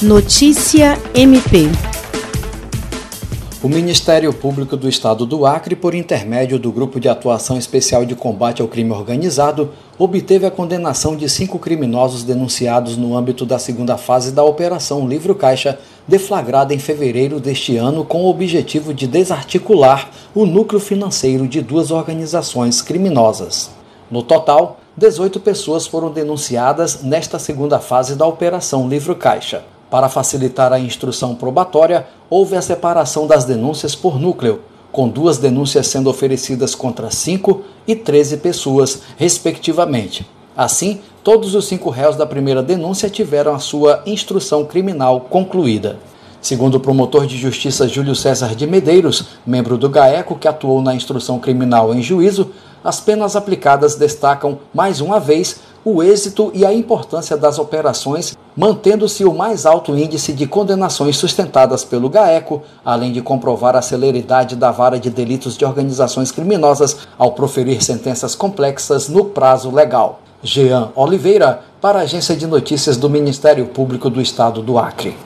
Notícia MP. O Ministério Público do Estado do Acre, por intermédio do Grupo de Atuação Especial de Combate ao Crime Organizado, obteve a condenação de cinco criminosos denunciados no âmbito da segunda fase da Operação Livro Caixa, deflagrada em fevereiro deste ano com o objetivo de desarticular o núcleo financeiro de duas organizações criminosas. No total, 18 pessoas foram denunciadas nesta segunda fase da Operação Livro Caixa. Para facilitar a instrução probatória, houve a separação das denúncias por núcleo, com duas denúncias sendo oferecidas contra cinco e treze pessoas, respectivamente. Assim, todos os cinco réus da primeira denúncia tiveram a sua instrução criminal concluída. Segundo o promotor de justiça Júlio César de Medeiros, membro do GAECO que atuou na instrução criminal em juízo, as penas aplicadas destacam, mais uma vez, o êxito e a importância das operações, mantendo-se o mais alto índice de condenações sustentadas pelo GAECO, além de comprovar a celeridade da vara de delitos de organizações criminosas ao proferir sentenças complexas no prazo legal. Jean Oliveira, para a Agência de Notícias do Ministério Público do Estado do Acre.